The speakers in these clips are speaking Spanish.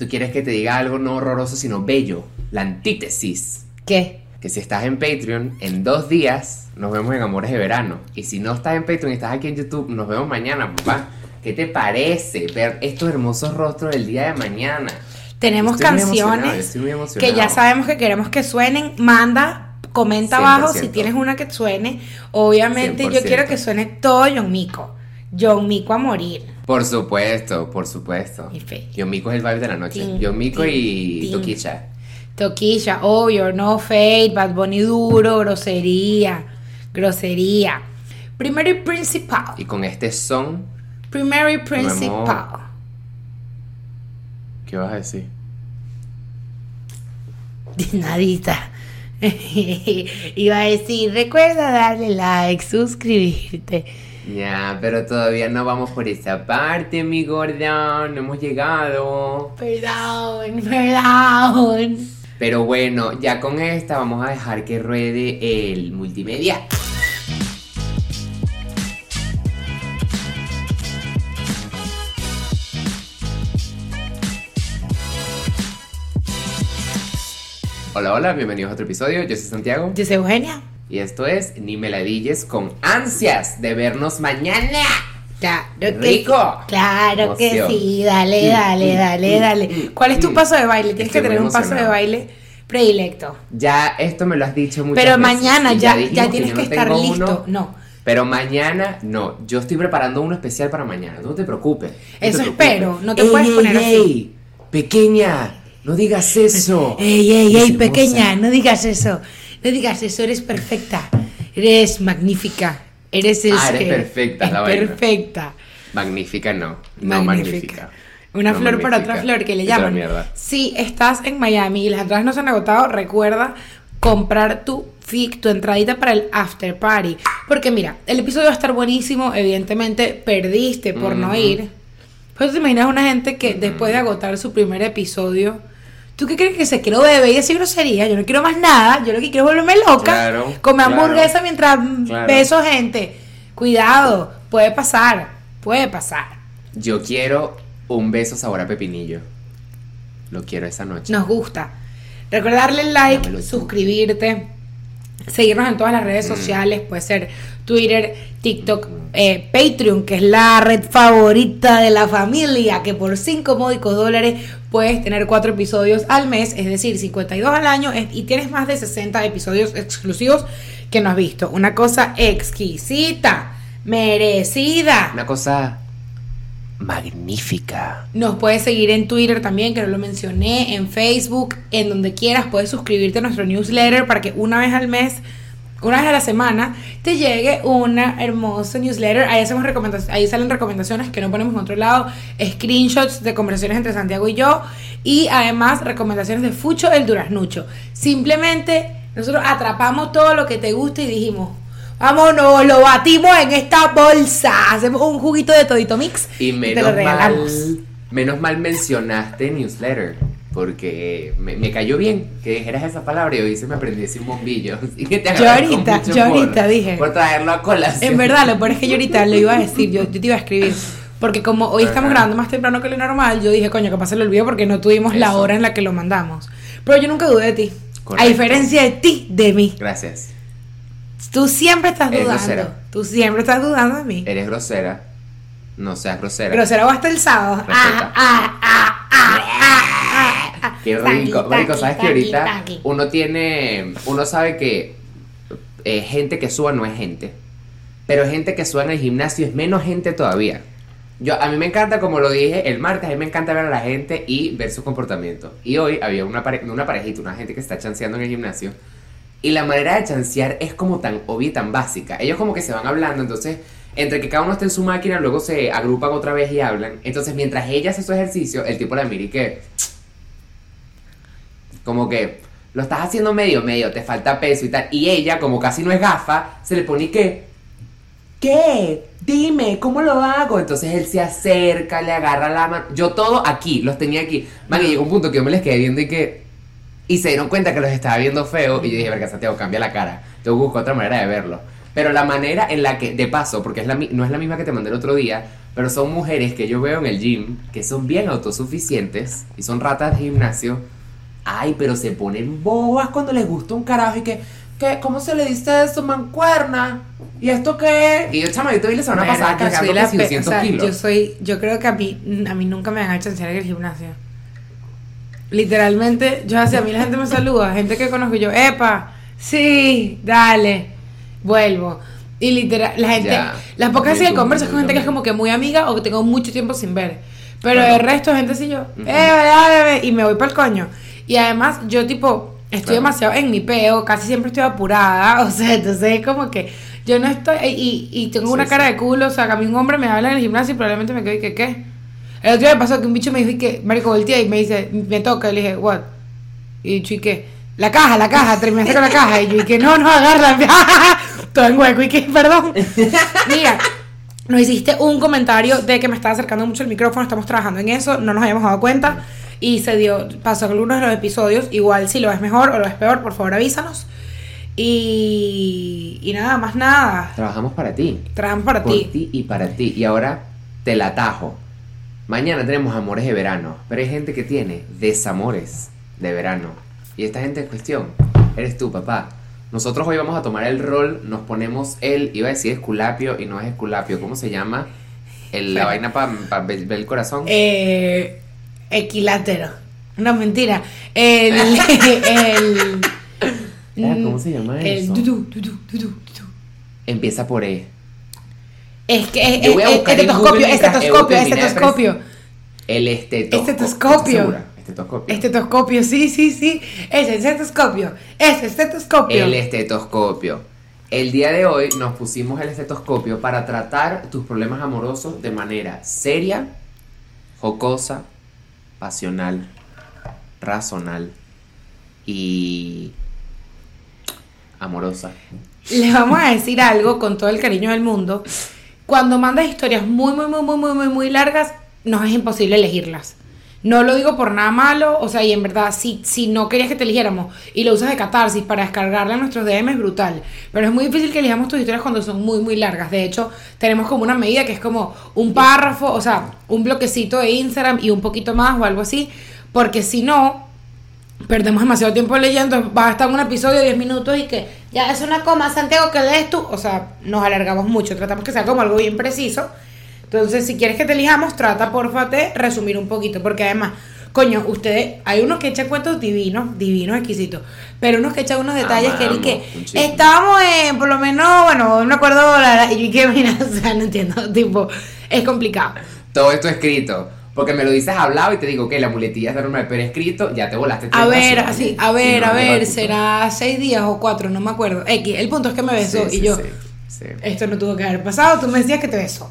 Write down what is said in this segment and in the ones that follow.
tú quieres que te diga algo no horroroso, sino bello, la antítesis. ¿Qué? Que si estás en Patreon, en dos días nos vemos en Amores de Verano. Y si no estás en Patreon y estás aquí en YouTube, nos vemos mañana, papá. ¿Qué te parece ver estos hermosos rostros del día de mañana? Tenemos Estoy canciones muy que ya sabemos que queremos que suenen. Manda, comenta 100%. abajo si tienes una que suene. Obviamente yo 100%. quiero que suene todo John Mico. John Mico a morir. Por supuesto, por supuesto. Y fe. Yo Mico es el vibe de la noche. Tin, Yo Mico tin, y tin. Toquicha. Toquilla, obvio, no fade, Bad Bunny duro, grosería, grosería. Primero y principal. Y con este son, Primero y principal. ¿qué vas a decir? Nadita. Iba a decir, recuerda darle like, suscribirte. Ya, pero todavía no vamos por esa parte, mi gorda. No hemos llegado. Perdón, perdón. Pero bueno, ya con esta vamos a dejar que ruede el multimedia. Hola, hola, bienvenidos a otro episodio. Yo soy Santiago Yo soy Eugenia. Y esto es Ni Meladilles con ansias de vernos mañana. Claro que Rico. sí. Claro que sí. Dale, dale, dale, dale. ¿Cuál es tu Mm. paso de baile? Tienes Estoy que tener un paso de baile predilecto. Ya esto me lo has dicho muchas Pero veces, mañana y ya, ya tienes que no estar listo. uno, No. Pero mañana no, yo estoy preparando uno especial para mañana, no te preocupes. no te Eso preocupes. espero, no te Ey, puedes ey, poner así. ey, Pequeña, no digas eso. Ey, ey, ey, pequeña, no digas eso. No digas eso, eres perfecta. Eres magnífica. Eres Ah, eres este, perfecta, es la vaina. perfecta. Magnífica no, no magnífica. Una No flor para otra flor que le llaman. Si estás en Miami y las entradas no se han agotado, recuerda comprar tu fic, tu entradita para el after party. Porque mira, el episodio va a estar buenísimo. Evidentemente, perdiste por no ir. Pero te imaginas una gente que después de agotar su primer episodio, ¿tú qué crees que se quiero beber y decir grosería? Yo no quiero más nada. Yo lo que quiero es volverme loca. Claro, comer claro. hamburguesa mientras Claro. beso gente. Cuidado, puede pasar. Puede pasar. Yo quiero un beso sabor a pepinillo. Lo quiero esa noche. Nos gusta. Recuerda darle like, suscribirte, seguirnos en todas las redes sociales, puede ser Twitter, TikTok, eh, Patreon, que es la red favorita de la familia, que por 5 módicos dólares puedes tener 4 episodios al mes, es decir, 52 al año, y tienes más de 60 episodios exclusivos que no has visto. Una cosa exquisita, merecida. Una cosa magnífica. Nos puedes seguir en Twitter también, que no lo mencioné, en Facebook, en donde quieras. Puedes suscribirte a nuestro newsletter para que una vez al mes, una vez a la semana, te llegue una hermosa newsletter. Ahí, hacemos recomendaciones, salen recomendaciones que no ponemos en otro lado, screenshots de conversaciones entre Santiago y yo, y además recomendaciones de Fucho el Duraznucho. Simplemente nosotros atrapamos todo lo que te gusta y dijimos. Vámonos, lo batimos en esta bolsa. Hacemos un juguito de todito mix Y te menos lo regalamos. mal, menos mal mencionaste newsletter, porque me, me cayó bien que dijeras esa palabra y hoy se me aprendí ese un bombillo. Así que te Yo ahorita, mucho yo por- ahorita dije. Por traerlo a colación. En verdad, lo peor es que yo ahorita lo iba a decir, yo, yo te iba a escribir. Porque como hoy estamos Ajá. grabando más temprano que lo normal, yo dije, coño, capaz se lo olvidó porque no tuvimos la Eso. hora en la que lo mandamos. Pero yo nunca dudé de ti. Correcto. A diferencia de ti, de mí. Gracias. Tú siempre estás Eres dudando. grosera. Tú siempre estás dudando de mí. Eres grosera. No seas grosera. Grosera o hasta el sábado. Ah, ah, ah, ah, ah, ah. Qué rico. Marico, sabes que ahorita uno tiene. Uno sabe que eh, gente que suba no es gente. Pero gente que suba en el gimnasio es menos gente todavía. Yo, a mí me encanta, como lo dije el martes, a mí me encanta ver a la gente y ver su comportamiento. Y hoy había una, pare- una parejita, una gente que está chanceando en el gimnasio. Y la manera de chancear es como tan obvia y tan básica. Ellos como que se van hablando, entonces, entre que cada uno está en su máquina, luego se agrupan otra vez y hablan. Entonces, mientras ella hace su ejercicio, el tipo la mira y que... Como que lo estás haciendo medio, medio, te falta peso y tal. Y ella, como casi no es gafa, se le pone y que... ¿Qué? Dime, ¿cómo lo hago? Entonces él se acerca, le agarra la mano. Yo todo aquí, los tenía aquí. Man, y llegó un punto que yo me les quedé viendo y que... Y se dieron cuenta que los estaba viendo feo. Y yo dije, verga, Santiago, cambia la cara. Que buscar otra manera de verlo. Pero la manera en la que, de paso, porque es la, no es la misma que te mandé el otro día, Pero son mujeres que yo veo en el gym que son bien autosuficientes y son ratas de gimnasio. Ay, pero se ponen bobas cuando les gusta un carajo y que, que ¿cómo se le dice eso, mancuerna? ¿Y esto qué es? Y yo, chama, yo te vi la semana Bueno, pasada yo cargando la casi pe- 200 o sea, kilos. Yo soy, yo creo que a mí, a mí nunca me han hecho enseñar en el gimnasio. Literalmente, yo hacia a mí la gente me saluda, gente que conozco y yo, epa, sí, dale, vuelvo. Y literal, la gente, Ya. las pocas veces que converso es con gente que es como que muy amiga o que tengo mucho tiempo sin ver. Pero Claro. el resto, gente así yo, Ujú. eh, dale, dale", y me voy para el coño. Y además, yo tipo, estoy Claro. demasiado en mi peo, casi siempre estoy apurada, o sea, entonces es como que yo no estoy, y, y tengo Sí, una cara sí. de culo, o sea, que a mí un hombre me habla en el gimnasio y probablemente me quedo y que, ¿qué? El otro día me pasó que un bicho me dijo que, marico, voltea y me dice, me toca, y le dije, what? Y yo, ¿y qué? La caja, la caja, terminaste con la caja, y yo, y que, no, no, agarra, todo en hueco, y que, perdón. Mira, nos hiciste un comentario de que me estaba acercando mucho el micrófono, estamos trabajando en eso, no nos habíamos dado cuenta y se dio, pasó algunos de los episodios, igual si lo ves mejor o lo ves peor, por favor avísanos. Y, y nada, más nada, Trabajamos para ti. trabajamos para por ti. ti y para ti. Y ahora te la tajo. Mañana tenemos amores de verano, pero hay gente que tiene desamores de verano. Y esta gente en cuestión, eres tú, papá. Nosotros hoy vamos a tomar el rol, nos ponemos el, iba a decir esculapio y no es esculapio, ¿cómo se llama? El, la vaina para ver el corazón. Eh, equilátero. No, mentira. El. el Ah, ¿cómo se llama el eso? tutú. Empieza por E. Es que es, Yo voy a es- buscar en estetoscopio, estetoscopio, estetoscopio. El estetoscopio. Estetoscopio. Estetoscopio. Estetoscopio, sí, sí, sí. Ese estetoscopio. Ese estetoscopio. El estetoscopio. El día de hoy nos pusimos el estetoscopio para tratar tus problemas amorosos de manera seria, jocosa, pasional, razonal y amorosa. Les vamos a decir algo con todo el cariño del mundo. Cuando mandas historias muy, muy, muy, muy, muy, muy, muy largas, nos es imposible elegirlas. No lo digo por nada malo, o sea, y en verdad, si, si no querías que te eligiéramos y lo usas de catarsis para descargarla en nuestros DM es brutal. Pero es muy difícil que elijamos tus historias cuando son muy, muy largas. De hecho, tenemos como una medida que es como un párrafo, o sea, un bloquecito de Instagram y un poquito más o algo así. Porque si no, perdemos demasiado tiempo leyendo, va a estar un episodio de 10 minutos y que ya es una coma, Santiago, que lees tú? O sea, nos alargamos mucho, tratamos que sea como algo bien preciso. Entonces, si quieres que te elijamos, trata porfa de resumir un poquito, porque además, coño, ustedes, hay unos que echan cuentos divinos, divinos, exquisitos, pero unos que echan unos detalles que, que estábamos en, por lo menos, bueno, no me acuerdo, la, y que mira, o sea, no entiendo, tipo, es complicado. Todo esto escrito. Porque me lo dices hablado y te digo que la muletilla es normal, pero escrito ya te volaste. A ver, así, a ver, a ver, será seis días o cuatro, no me acuerdo. X, el punto es que me besó Sí, y sí, yo, sí, sí. esto no tuvo que haber pasado, tú me decías que te besó.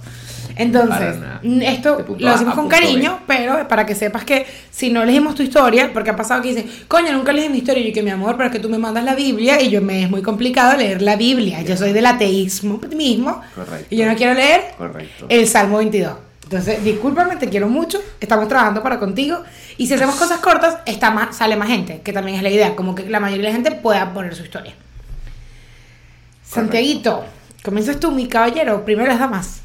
Entonces, esto punto lo a con punto B. cariño, pero para que sepas que si no elegimos tu historia, porque ha pasado que dicen, coño, nunca elegí mi historia, y yo que mi amor, pero es que tú me mandas la Biblia y yo me es muy complicado leer la Biblia, yo soy del ateísmo mismo Correcto. y yo no quiero leer Correcto. el Salmo 22. Entonces, discúlpame, te quiero mucho, estamos trabajando para contigo y si hacemos cosas cortas, está más, sale más gente, que también es la idea, como que la mayoría de la gente pueda poner su historia. Santiaguito, comienzas tú, mi caballero, primero las damas.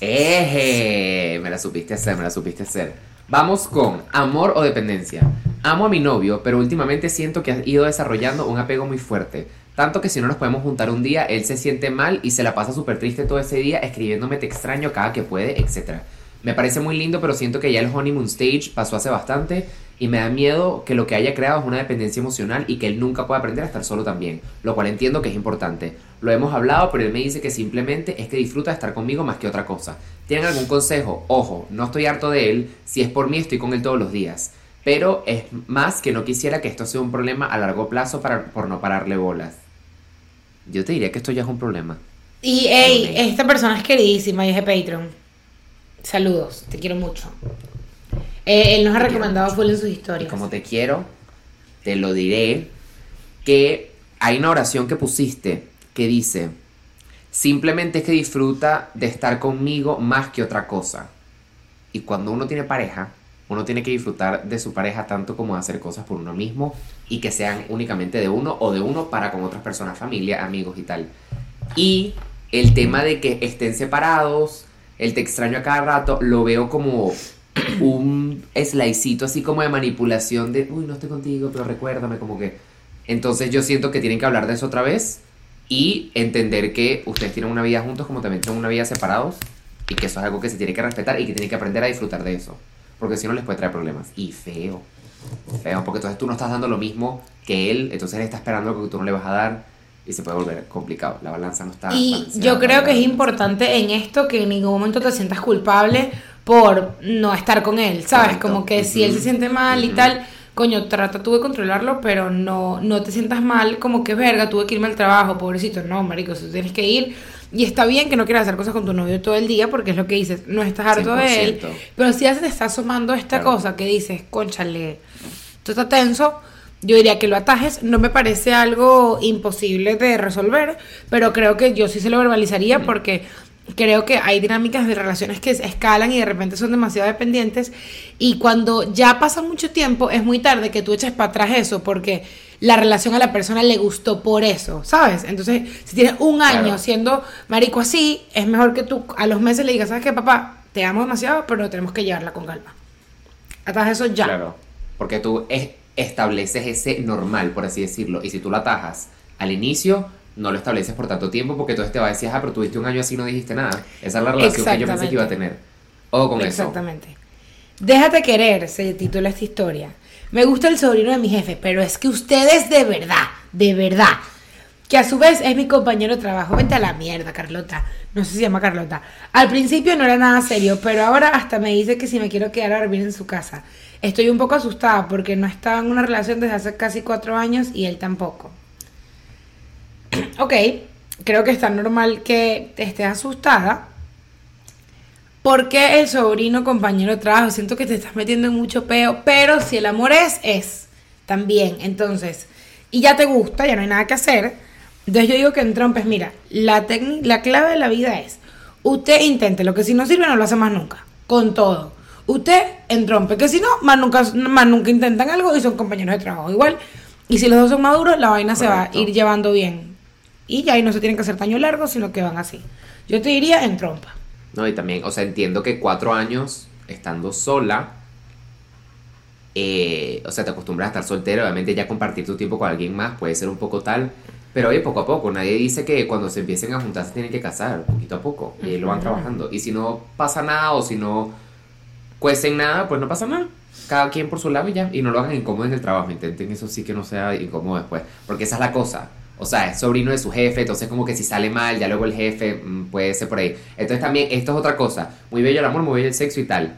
Eje, me la supiste hacer, me la supiste hacer. Vamos con amor o dependencia. Amo a mi novio, pero últimamente siento que ha ido desarrollando un apego muy fuerte. Tanto que si no nos podemos juntar un día, él se siente mal y se la pasa súper triste todo ese día escribiéndome te extraño cada que puede, etc. Me parece muy lindo, pero siento que ya el honeymoon stage pasó hace bastante y me da miedo que lo que haya creado es una dependencia emocional y que él nunca pueda aprender a estar solo también, lo cual entiendo que es importante. Lo hemos hablado, pero él me dice que simplemente es que disfruta de estar conmigo más que otra cosa. ¿Tienen algún consejo? Ojo, no estoy harto de él, si es por mí estoy con él todos los días. Pero es más que no quisiera que esto sea un problema a largo plazo para, por no pararle bolas. Yo te diría que esto ya es un problema. Y, hey, esta persona es queridísima y es de Patreon. Saludos, te quiero mucho. Eh, él nos ha Te recomendado full en sus Y historias. como te quiero, te lo diré que hay una oración que pusiste que dice, simplemente es que disfruta de estar conmigo más que otra cosa. Y cuando uno tiene pareja, uno tiene que disfrutar de su pareja tanto como hacer cosas por uno mismo y que sean únicamente de uno o de uno para con otras personas, familia, amigos y tal. Y el tema de que estén separados, el te extraño a cada rato, lo veo como un slicito así como de manipulación de, uy, no estoy contigo, pero recuérdame, como que... Entonces yo siento que tienen que hablar de eso otra vez y entender que ustedes tienen una vida juntos como también tienen una vida separados y que eso es algo que se tiene que respetar y que tienen que aprender a disfrutar de eso. Porque si no les puede traer problemas. Y feo. Feo, porque entonces tú no estás dando lo mismo que él, entonces él está esperando lo que tú no le vas a dar y se puede volver complicado. La balanza no está. Y yo creo que es importante en esto que en ningún momento te sientas culpable por no estar con él, ¿sabes? Correcto. Como que si él se siente mal y Ujú. tal, coño, trata tú de controlarlo, pero no, no te sientas mal como que verga, tuve que irme al trabajo, pobrecito. No, marico, tú tienes que ir. Y está bien que no quieras hacer cosas con tu novio todo el día, porque es lo que dices, no estás harto de él. 100%. Pero si ya se te está asomando esta Claro. cosa que dices, conchale, tú estás tenso, yo diría que lo atajes. No me parece algo imposible de resolver, pero creo que yo sí se lo verbalizaría porque creo que hay dinámicas de relaciones que escalan y de repente son demasiado dependientes. Y cuando ya pasa mucho tiempo, es muy tarde que tú eches para atrás eso porque la relación a la persona le gustó por eso, ¿sabes? Entonces, si tienes un año Claro. siendo marico así, es mejor que tú a los meses le digas, ¿sabes qué, papá? Te amo demasiado, pero tenemos que llevarla con calma. Atajas eso ya. Claro. Porque tú es- estableces ese normal, por así decirlo. Y si tú lo atajas al inicio, no lo estableces por tanto tiempo porque entonces te va a decir, ah, pero tuviste un año así y no dijiste nada. Esa es la relación que yo pensé que iba a tener. O con eso. Exactamente. Déjate querer, se titula esta historia. Me gusta el sobrino de mi jefe, pero es que ustedes de verdad, de verdad, que a su vez es mi compañero de trabajo. Vente a la mierda, Carlota. No sé si se llama Carlota. Al principio no era nada serio, pero ahora hasta me dice que si me quiero quedar a dormir en su casa. Estoy un poco asustada porque no estaba en una relación desde hace casi cuatro años y él tampoco. ok, creo que está normal que estés asustada. Porque el sobrino compañero de trabajo, siento que te estás metiendo en mucho peo, pero si el amor es, es también. Entonces, y ya te gusta, ya no hay nada que hacer. Entonces yo digo que en trompes, mira, la, la clave de la vida es, usted intente, lo que si no sirve no lo hace más nunca, con todo. Usted en trompe, que si no, más nunca, más nunca intentan algo y son compañeros de trabajo igual. Y si los dos son maduros, la vaina se va a ir llevando bien. Y ya ahí no se tienen que hacer taño largo, sino que van así. Yo te diría en trompa. No, y también, o sea, entiendo que cuatro años estando sola, eh, o sea, te acostumbras a estar soltero, obviamente ya compartir tu tiempo con alguien más puede ser un poco tal, pero oye, poco a poco, nadie dice que cuando se empiecen a juntar se tienen que casar, poquito a poco, y lo van trabajando. Y si no pasa nada o si no cuecen nada, pues no pasa nada. Cada quien por su lado y ya, y no lo hagan incómodo en el trabajo, intenten eso sí que no sea incómodo después, porque esa es la cosa. O sea, es sobrino de su jefe, entonces como que si sale mal, ya luego el jefe mm, puede ser por ahí. Entonces también, esto es otra cosa. Muy bello el amor, muy bello el sexo y tal.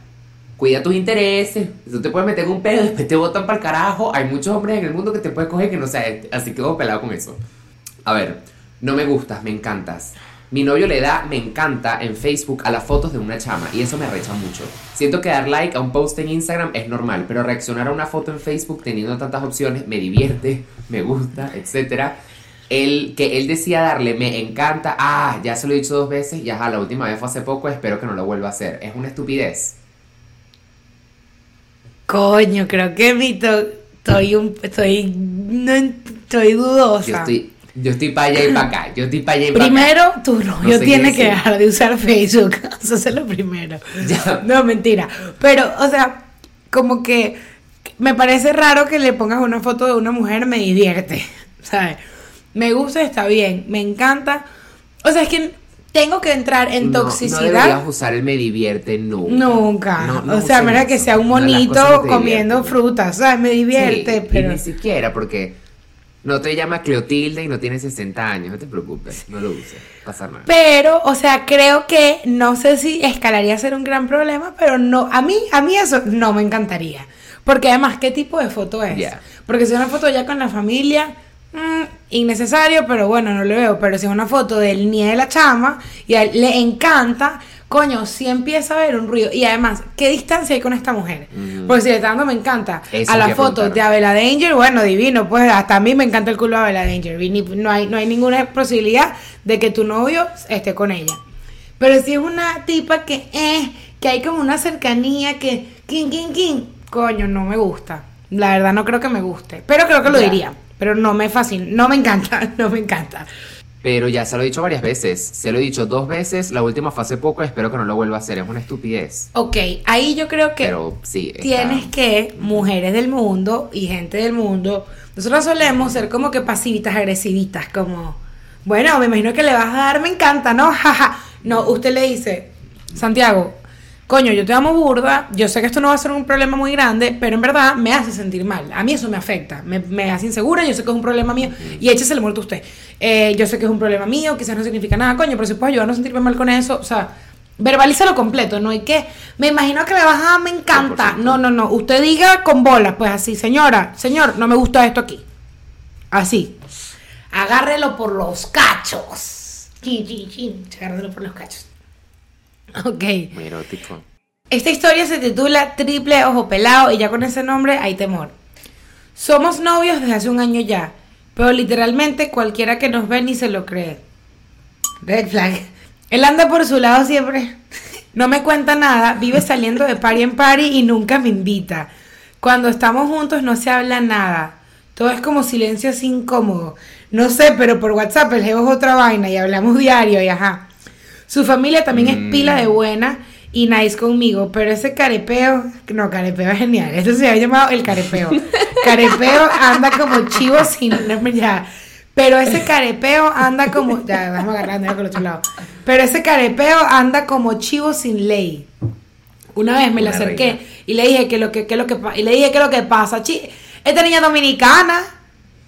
Cuida tus intereses. Tú te puedes meter un pedo, después te botan para el carajo. Hay muchos hombres en el mundo que te puedes coger que no sé, así que vos pelado con eso. A ver, no me gustas, me encantas. Mi novio le da me encanta en Facebook a las fotos de una chama y eso me recha mucho. Siento que dar like a un post en Instagram es normal, pero reaccionar a una foto en Facebook teniendo tantas opciones me divierte, me gusta, etcétera. El que él decía darle me encanta, ah, ya se lo he dicho dos veces, ya la última vez fue hace poco, espero que no lo vuelva a hacer. Es una estupidez. Coño, creo que mi to- estoy un estoy no estoy dudosa. Yo estoy, yo estoy para allá y para acá, yo estoy para allá y para acá. Primero, tu novio sé qué tiene que dejar de usar Facebook. Eso es lo primero. Ya. No, mentira. Pero, o sea, como que me parece raro que le pongas una foto de una mujer, me divierte. ¿Sabes? Me gusta, está bien. Me encanta. O sea, es que tengo que entrar en No, No toxicidad. deberías usar el me divierte nunca. Nunca. No, no o sea, a usen menos que sea un No, monito no comiendo frutas. ¿Sabes? Me divierte, Sí, pero. Y ni siquiera porque no te llama Cleotilde y no tienes 60 años. No te preocupes, no lo uses. Pasa nada. Pero, o sea, creo que no sé si escalaría a ser un gran problema, pero no, a mí, a mí eso no me encantaría. Porque además, ¿qué tipo de foto es? Ya. Porque si es una foto ya con la familia, mm, innecesario, pero bueno, no lo veo. Pero si es una foto del nie de la chama y a él le encanta, coño, sí empieza a haber un ruido. Y además, ¿qué distancia hay con esta mujer? Mm. Porque si le está dando me encanta Eso a la foto de Abela Danger, bueno, divino, pues hasta a mí me encanta el culo de Abela Danger. No hay, no hay ninguna posibilidad de que tu novio esté con ella. Pero si es una tipa que, eh, que hay como una cercanía que, king, king, king, coño, no me gusta. La verdad no creo que me guste. Pero creo que lo diría. Pero no me fascina, no me encanta, no me encanta. Pero ya se lo he dicho varias veces. Se lo he dicho dos veces. La última fue hace poco. Espero que no lo vuelva a hacer. Es una estupidez. Ok, ahí yo creo que Pero sí. está- tienes que, mujeres del mundo y gente del mundo, nosotros solemos ser como que pasivitas, agresivitas, como, bueno, me imagino que le vas a dar, me encanta, ¿no? Jaja. No, usted le dice, Santiago, coño, yo te amo burda, yo sé que esto no va a ser un problema muy grande, pero en verdad me hace sentir mal. A mí eso me afecta, me, me hace insegura, yo sé que es un problema mío, y échese el muerto a usted. Eh, yo sé que es un problema mío, quizás no significa nada, coño, pero si puedes ayudarnos a sentirme mal con eso, o sea, verbalízalo completo, no hay que, me imagino que le vas a, me encanta. 100%. No, no, no, usted diga con bola, pues así, señora, señor, no me gusta esto aquí. Así. Agárrelo por los cachos. Chin, chin, chin. Agárrelo por los cachos. Ok. Muy erótico. Esta historia se titula Triple Ojo Pelado y ya con ese nombre hay temor. Somos novios desde hace un año ya, pero literalmente cualquiera que nos ve ni se lo cree. Red flag. Él anda por su lado siempre. No me cuenta nada, vive saliendo de party en party y nunca me invita. Cuando estamos juntos no se habla nada. Todo es como silencio así incómodo. No sé, pero por WhatsApp el jevo es otra vaina y hablamos diario y ajá. Su familia también es Mm. pila de buena y nice conmigo, pero ese carepeo, no, carepeo es genial. Esto se ha llamado el carepeo. Carepeo anda como chivo sin ya. Pero ese carepeo anda como ya, vamos agarrando con el otro lado. Pero ese carepeo anda como chivo sin ley. Una vez me le acerqué reina. y le dije que lo que, que lo que y le dije que lo que pasa, chi, esta niña dominicana,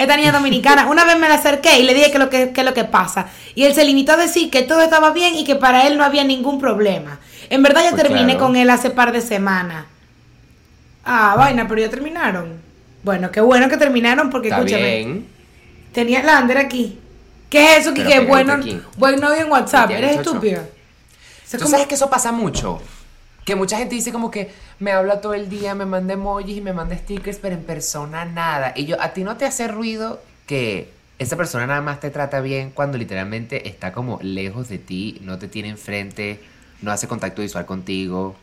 esta niña dominicana, una vez me la acerqué y le dije que lo que, que lo que pasa. Y él se limitó a decir que todo estaba bien y que para él no había ningún problema. En verdad ya Pues terminé claro. con él hace par de semanas. Ah, vaina, pero ya terminaron. Bueno, qué bueno que terminaron porque Está escúchame. bien. Tenía Lander aquí. ¿Qué es eso? Pegadito bueno, aquí. buen novio en WhatsApp. Eres estúpido. O sea, Tú como- sabes que eso pasa mucho. Que mucha gente dice como que me habla todo el día, me manda emojis y me manda stickers, pero en persona nada. Y yo, ¿a ti no te hace ruido que esa persona nada más te trata bien cuando literalmente está como lejos de ti, no te tiene enfrente, no hace contacto visual contigo?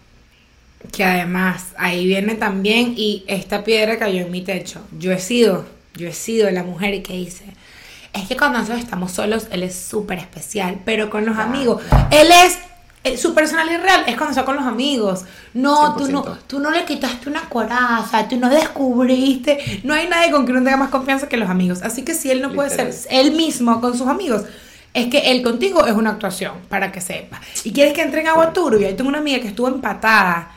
Que además ahí viene también y esta piedra cayó en mi techo. Yo he sido, yo he sido la mujer que dice, es que cuando nosotros estamos solos, él es súper especial, pero con los amigos, él es, eh, su personalidad real es cuando está con los amigos. No, tú no, 100%. tú no le quitaste una coraza, tú no descubriste, no hay nadie con quien uno tenga más confianza que los amigos. Así que si él no puede ser él mismo con sus amigos, es que él contigo es una actuación, para que sepa. Y quieres que entre en agua turbia. Yo tengo una amiga que estuvo empatada,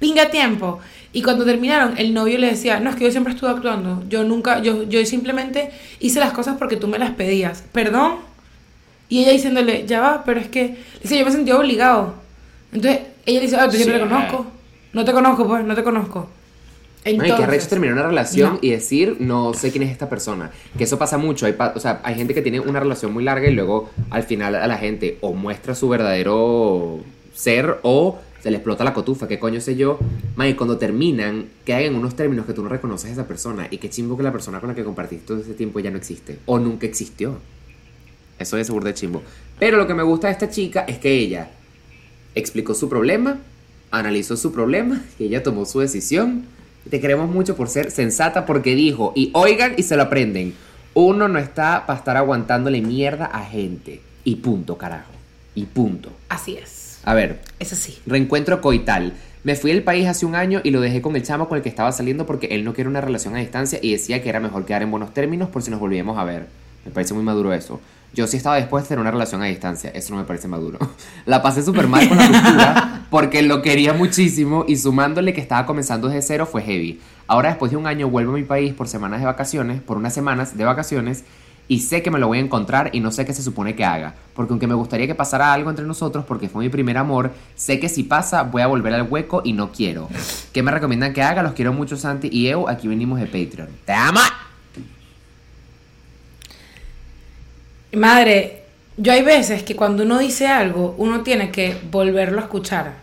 pinga tiempo. Y cuando terminaron, el novio le decía, no, es que yo siempre estuve actuando. Yo nunca, yo, yo simplemente hice las cosas porque tú me las pedías. Perdón. Y ella diciéndole, ya va, pero es que, dice, yo me sentí obligado. Entonces, ella dice, ah, tú yo no te Sí. conozco. No te conozco, pues, no te conozco. No, y que Entonces, arrecho terminar una relación no. y decir, no sé quién es esta persona. Que eso pasa mucho. Hay, pa- o sea, hay gente que tiene una relación muy larga y luego al final a la gente o muestra su verdadero ser o se le explota la cotufa, qué coño sé yo. Man, y cuando terminan, quedan en unos términos que tú no reconoces a esa persona y qué chimbo que la persona con la que compartiste todo ese tiempo ya no existe o nunca existió. Eso es seguro de chimbo. Pero lo que me gusta de esta chica es que ella explicó su problema, analizó su problema y ella tomó su decisión. Te queremos mucho por ser sensata porque dijo, y oigan y se lo aprenden, uno no está para estar aguantándole mierda a gente. Y punto, carajo. Y punto. Así es. A ver, Es así. reencuentro coital. Me fui del país hace un año y lo dejé con el chamo con el que estaba saliendo porque él no quiere una relación a distancia y decía que era mejor quedar en buenos términos por si nos volvíamos a ver. Me parece muy maduro eso. Yo sí estaba dispuesto a tener una relación a distancia. Eso no me parece maduro. La pasé súper mal con la ruptura porque lo quería muchísimo y sumándole que estaba comenzando desde cero fue heavy. Ahora después de un año vuelvo a mi país por semanas de vacaciones, por unas semanas de vacaciones y sé que me lo voy a encontrar y no sé qué se supone que haga. Porque aunque me gustaría que pasara algo entre nosotros porque fue mi primer amor, sé que si pasa voy a volver al hueco y no quiero. ¿Qué me recomiendan que haga? Los quiero mucho Santi y Eu. Aquí venimos de Patreon. ¡Te amo! Madre, yo hay veces que cuando uno dice algo, uno tiene que volverlo a escuchar.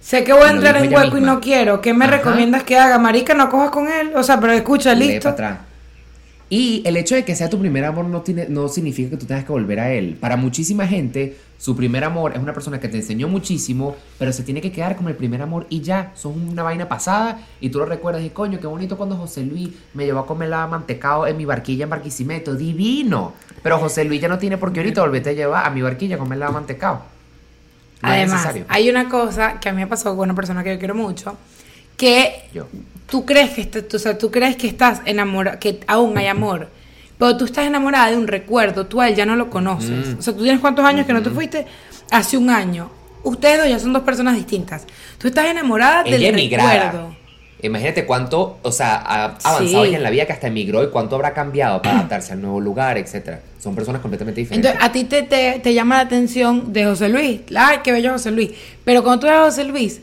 Sé que voy a entrar en hueco y no quiero. ¿Qué me Ajá. recomiendas que haga? Marica, no cojas con él. O sea, pero escucha, Lee listo. para atrás. Y el hecho de que sea tu primer amor no, tiene, no significa que tú tengas que volver a él. Para muchísima gente, su primer amor es una persona que te enseñó muchísimo, pero se tiene que quedar como el primer amor y ya, son una vaina pasada y tú lo recuerdas y coño, qué bonito cuando José Luis me llevó a comer la mantecado en mi barquilla en Barquisimeto, divino. Pero José Luis ya no tiene por qué ahorita volverte a llevar a mi barquilla a comer la. No es Además, hay una cosa que a mí me pasó con una persona que yo quiero mucho, que Yo. tú crees que est- tú, o sea, tú crees que estás enamorada, que aún hay amor, pero tú estás enamorada de un recuerdo, tú a él ya no lo conoces. Mm. O sea, tú tienes cuántos años que no te fuiste, hace un año. Ustedes dos ya son dos personas distintas. Tú estás enamorada del Ella emigrada. recuerdo. Imagínate cuánto, o sea, ha avanzado Sí. ella en la vida que hasta emigró y cuánto habrá cambiado para adaptarse al nuevo lugar, etcétera. Son personas completamente diferentes. Entonces, a ti te, te, te llama la atención de José Luis. Ay, qué bello José Luis. Pero cuando tú ves a José Luis,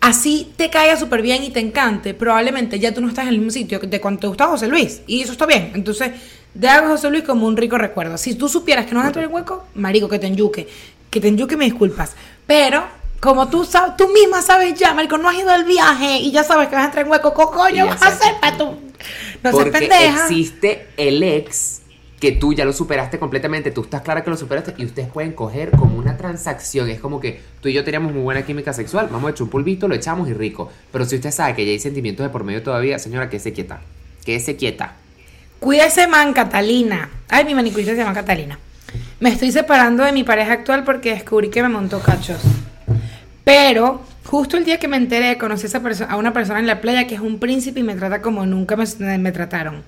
así te caiga súper bien y te encante, probablemente ya tú no estás en el mismo sitio de cuando te gustaba José Luis. Y eso está bien. Entonces, deja a José Luis como un rico recuerdo. Si tú supieras que no vas a entrar en hueco, marico, que te enyuque. Que te enyuque, me disculpas. Pero... Como tú sabes, tú misma sabes ya, marico, no has ido al viaje y ya sabes que vas a entrar en hueco, ¿qué Y coño vas a hacer para tú? No seas Porque pendeja. existe el ex que tú ya lo superaste completamente, tú estás clara que lo superaste y ustedes pueden coger como una transacción. Es como que tú y yo teníamos muy buena química sexual, vamos a echar un polvito, lo echamos y rico. Pero si usted sabe que ya hay sentimientos de por medio todavía, señora, que se quieta. Que se quieta. Cuídese, man, Catalina. Ay, mi manicurista se llama Catalina. Me estoy separando de mi pareja actual porque descubrí que me montó cachos. Pero justo el día que me enteré, conocí a, a una persona en la playa que es un príncipe y me trata como nunca me, me trataron.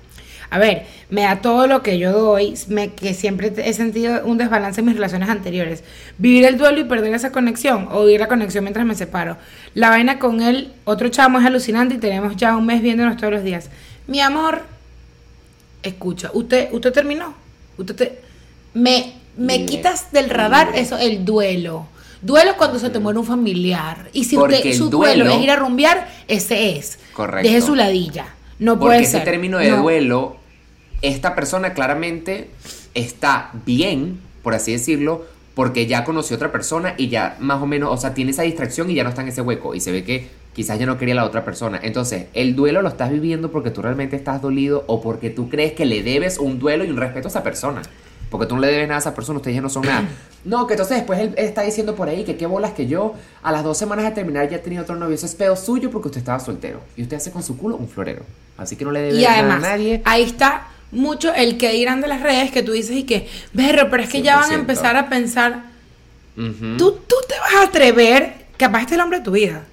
A ver, me da todo lo que yo doy, me, que siempre he sentido un desbalance en mis relaciones anteriores. Vivir el duelo y perder esa conexión, o vivir la conexión mientras me separo. La vaina con él, otro chamo, es alucinante y tenemos ya un mes viéndonos todos los días. Mi amor, escucha, usted, usted terminó. Usted te- me, me quitas del radar eso, el duelo. Duelo es cuando se te muere un familiar. Y si Porque usted, su duelo, duelo- es ir a rumbear, ese es. Correcto. Deje su ladilla. No Porque puede ese ser. término de No. duelo, esta persona claramente está bien, por así decirlo, porque ya conoció a otra persona y ya más o menos, o sea, tiene esa distracción y ya no está en ese hueco. Y se ve que quizás ya no quería a la otra persona. Entonces, el duelo lo estás viviendo porque tú realmente estás dolido o porque tú crees que le debes un duelo y un respeto a esa persona. Porque tú no le debes nada a esa persona, ustedes ya no son nada. No, que entonces después él está diciendo por ahí que qué bolas que yo a las dos semanas de terminar ya tenía otro novio. Eso es pedo suyo porque usted estaba soltero. Y usted hace con su culo un florero. Así que no le debe Y nada a nadie. ahí está mucho el que dirán de las redes que tú dices y que, berro, pero es que ya van a 100%. empezar a pensar, tú, tú te vas a atrever, capaz este es el hombre de tu vida,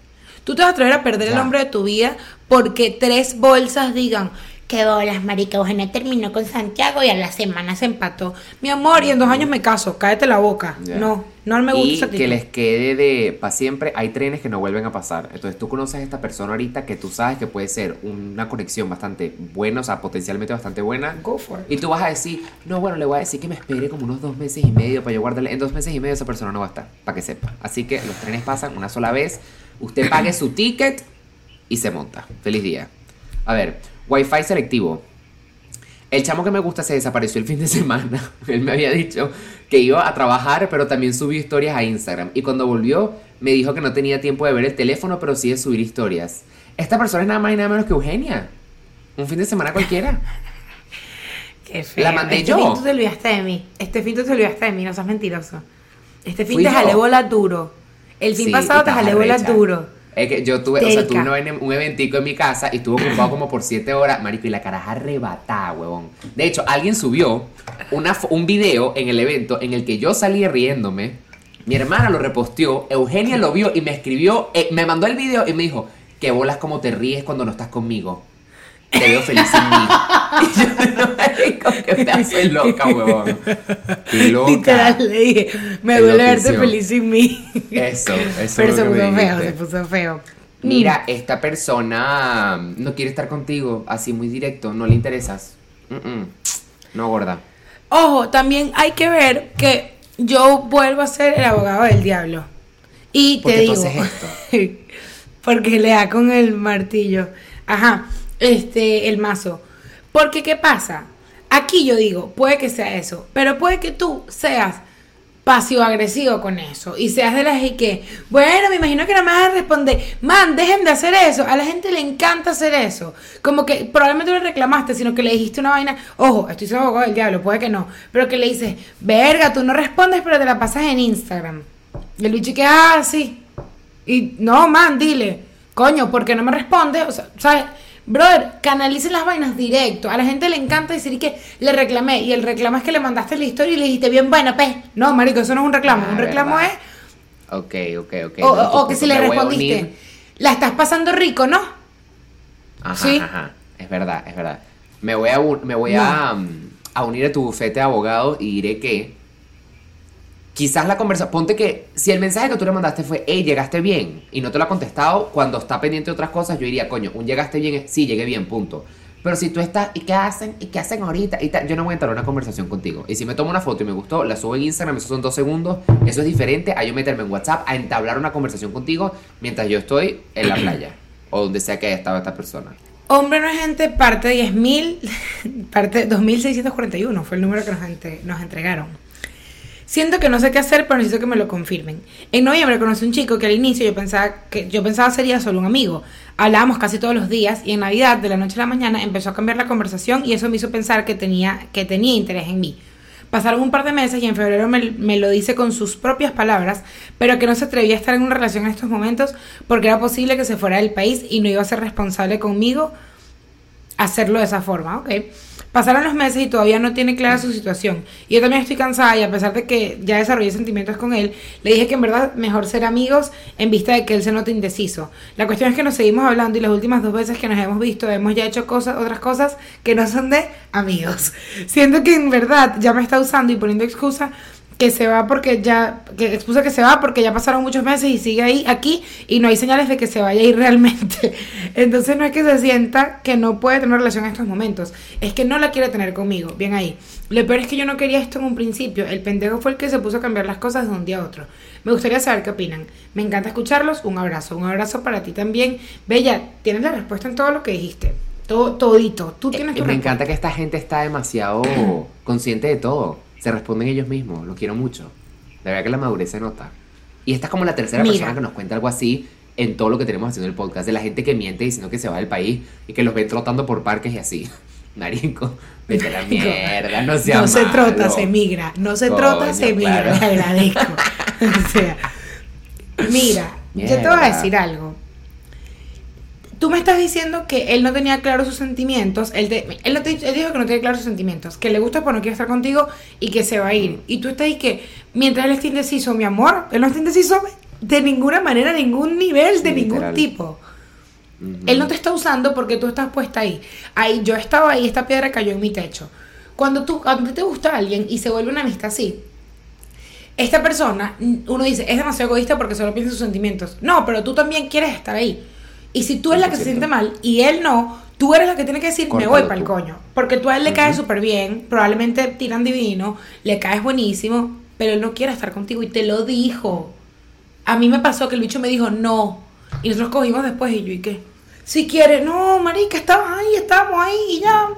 tú te vas a atrever a perder el hombre de tu vida porque tres bolsas digan, qué bolas, marica, Eugenia terminó con Santiago y a la semana se empató. Mi amor, y en dos años me caso, cállate la boca. Ya. No, no me gusta y esa que les quede de para siempre. Hay trenes que no vuelven a pasar. Entonces tú conoces a esta persona ahorita que tú sabes que puede ser una conexión bastante buena, o sea, potencialmente bastante buena. Go for it. Y tú vas a decir, no, bueno, le voy a decir que me espere como unos dos meses y medio para yo guardarle. En dos meses y medio esa persona no va a estar, para que sepa. Así que los trenes pasan una sola vez. Usted pague su ticket y se monta. Feliz día. A ver, Wi-Fi selectivo. El chamo que me gusta se desapareció el fin de semana. Él me había dicho que iba a trabajar, pero también subió historias a Instagram. Y cuando volvió, me dijo que no tenía tiempo de ver el teléfono, pero sí de subir historias. Esta persona es nada más y nada menos que Eugenia. Un fin de semana cualquiera. Qué feo. La mandé este yo. fin tú te olvidaste de mí. Este fin tú te olvidaste de mí, no seas mentiroso. Este fin Fui te jalé bola duro. El fin Sí, pasado te jalé bola arrecha. duro. Es que yo tuve, o sea, tuve un, un eventico en mi casa y estuve ocupado como por 7 horas, marico, y la caraja arrebatada, huevón. De hecho, alguien subió una, un video en el evento en el que yo salí riéndome. Mi hermana lo reposteó, Eugenia lo vio y me escribió, eh, me mandó el video y me dijo, qué bolas como te ríes cuando no estás conmigo. Te veo feliz sin mí. Y yo, no, marico, qué pedazo de loca, huevón. Qué loca. Literal, le dije, me duele verte feliz sin mí. Eso, eso. Pero es se lo que puso me feo, dijiste. se puso feo. Mira, esta persona no quiere estar contigo, así muy directo, no le interesas. No, gorda. Ojo, también hay que ver que yo vuelvo a ser el abogado del diablo. Y ¿Por te qué tú digo. haces esto? porque le da con el martillo. Ajá, este, el mazo. Porque, ¿qué pasa? Aquí yo digo, puede que sea eso, pero puede que tú seas pasivo-agresivo con eso. Y seas de las que, bueno, me imagino que no me vas a responder. Man, dejen de hacer eso. A la gente le encanta hacer eso. Como que probablemente no le reclamaste, sino que le dijiste una vaina. Ojo, estoy siendo abogado del diablo, puede que no. Pero que le dices, verga, tú no respondes, pero te la pasas en Instagram. Y el bicho que, ah, sí. Y no, man, dile, coño, ¿por qué no me respondes? O sea, ¿sabes? Brother, canalicen las vainas directo. A la gente le encanta decir que le reclamé. Y el reclamo es que le mandaste la historia y le dijiste bien buena, pues. No, marico, eso no es un reclamo. Ah, un reclamo verdad. es. Ok, ok, ok. O, No, o tú- que si le respondiste, la estás pasando rico, ¿no? Ajá, Sí. ajá. Es verdad, es verdad. Me voy a, me voy a, mm, a unir a tu bufete de abogados y diré que quizás la conversación, ponte que si el mensaje que tú le mandaste fue, hey, llegaste bien, y no te lo ha contestado, cuando está pendiente de otras cosas, yo diría, coño, un llegaste bien es, sí, llegué bien, punto. Pero si tú estás, ¿y qué hacen? ¿Y qué hacen ahorita? Y yo no voy a entrar a una conversación contigo. Y si me tomo una foto y me gustó, la subo en Instagram, eso son dos segundos, eso es diferente a yo meterme en WhatsApp a entablar una conversación contigo mientras yo estoy en la playa o donde sea que haya estado esta persona. Hombre no es gente, parte 10.000, parte 2.641 fue el número que nos, nos entregaron. Siento que no sé qué hacer, pero necesito que me lo confirmen. En noviembre conocí un chico que al inicio yo pensaba que yo pensaba sería solo un amigo. Hablábamos casi todos los días y en Navidad, de la noche a la mañana, empezó a cambiar la conversación y eso me hizo pensar que tenía, que tenía interés en mí. Pasaron un par de meses y en febrero me, me lo dice con sus propias palabras, pero que no se atrevía a estar en una relación en estos momentos porque era posible que se fuera del país y no iba a ser responsable conmigo hacerlo de esa forma, ¿ok? Pasaron los meses y todavía no tiene clara su situación. Y yo también estoy cansada y a pesar de que ya desarrollé sentimientos con él, le dije que en verdad mejor ser amigos en vista de que él se nota indeciso. La cuestión es que nos seguimos hablando y las últimas dos veces que nos hemos visto hemos ya hecho cosas, otras cosas que no son de amigos. Siento que en verdad ya me está usando y poniendo excusa que se va porque ya, que expuso que se va porque ya pasaron muchos meses y sigue ahí, aquí, y no hay señales de que se vaya a ir realmente. Entonces no es que se sienta que no puede tener relación en estos momentos, es que no la quiere tener conmigo, bien ahí. Lo peor es que yo no quería esto en un principio, el pendejo fue el que se puso a cambiar las cosas de un día a otro. Me gustaría saber qué opinan. Me encanta escucharlos, un abrazo, un abrazo para ti también. Bella, tienes la respuesta en todo lo que dijiste. Todo, todito. Tú tienes Eh, tu me respuesta. encanta que esta gente está demasiado consciente de todo. Se responden ellos mismos. Lo quiero mucho. De verdad que la madurez se nota. Y esta es como la tercera Mira. persona que nos cuenta algo así en todo lo que tenemos haciendo el podcast. De la gente que miente diciendo que se va del país y que los ve trotando por parques y así. Marico, vete a la mierda, no sea No se trota, se migra. No se Coño, trota, se migra. claro. Le agradezco. o sea, mira, yo te voy a decir algo. Tú me estás diciendo que él no tenía claros sus sentimientos. Él, te- él, no te- él dijo que no tiene claros sus sentimientos. Que le gusta pero no quiere estar contigo y que se va a ir. Y tú estás ahí que mientras él esté indeciso, mi amor, él no está indeciso de ninguna manera, ningún nivel, de ningún tipo. Él no te está usando porque tú estás puesta ahí. Ahí yo estaba ahí, esta piedra cayó en mi techo. Cuando tú a ti te gusta alguien y se vuelve una amistad así, esta persona, mm, uno dice, es demasiado egoísta porque solo piensa en sus sentimientos. No, pero tú también quieres estar ahí. Y si tú eres la que se 100%. siente mal y él no, tú eres la que tiene que decir, me voy para el coño. Porque tú a él le caes súper bien, probablemente tiran divino, le caes buenísimo, pero él no quiere estar contigo y te lo dijo. A mí me pasó que el bicho me dijo no. Y nosotros cogimos después y yo, ¿y qué? Si quieres, no, marica, estabas ahí, estábamos ahí y ya.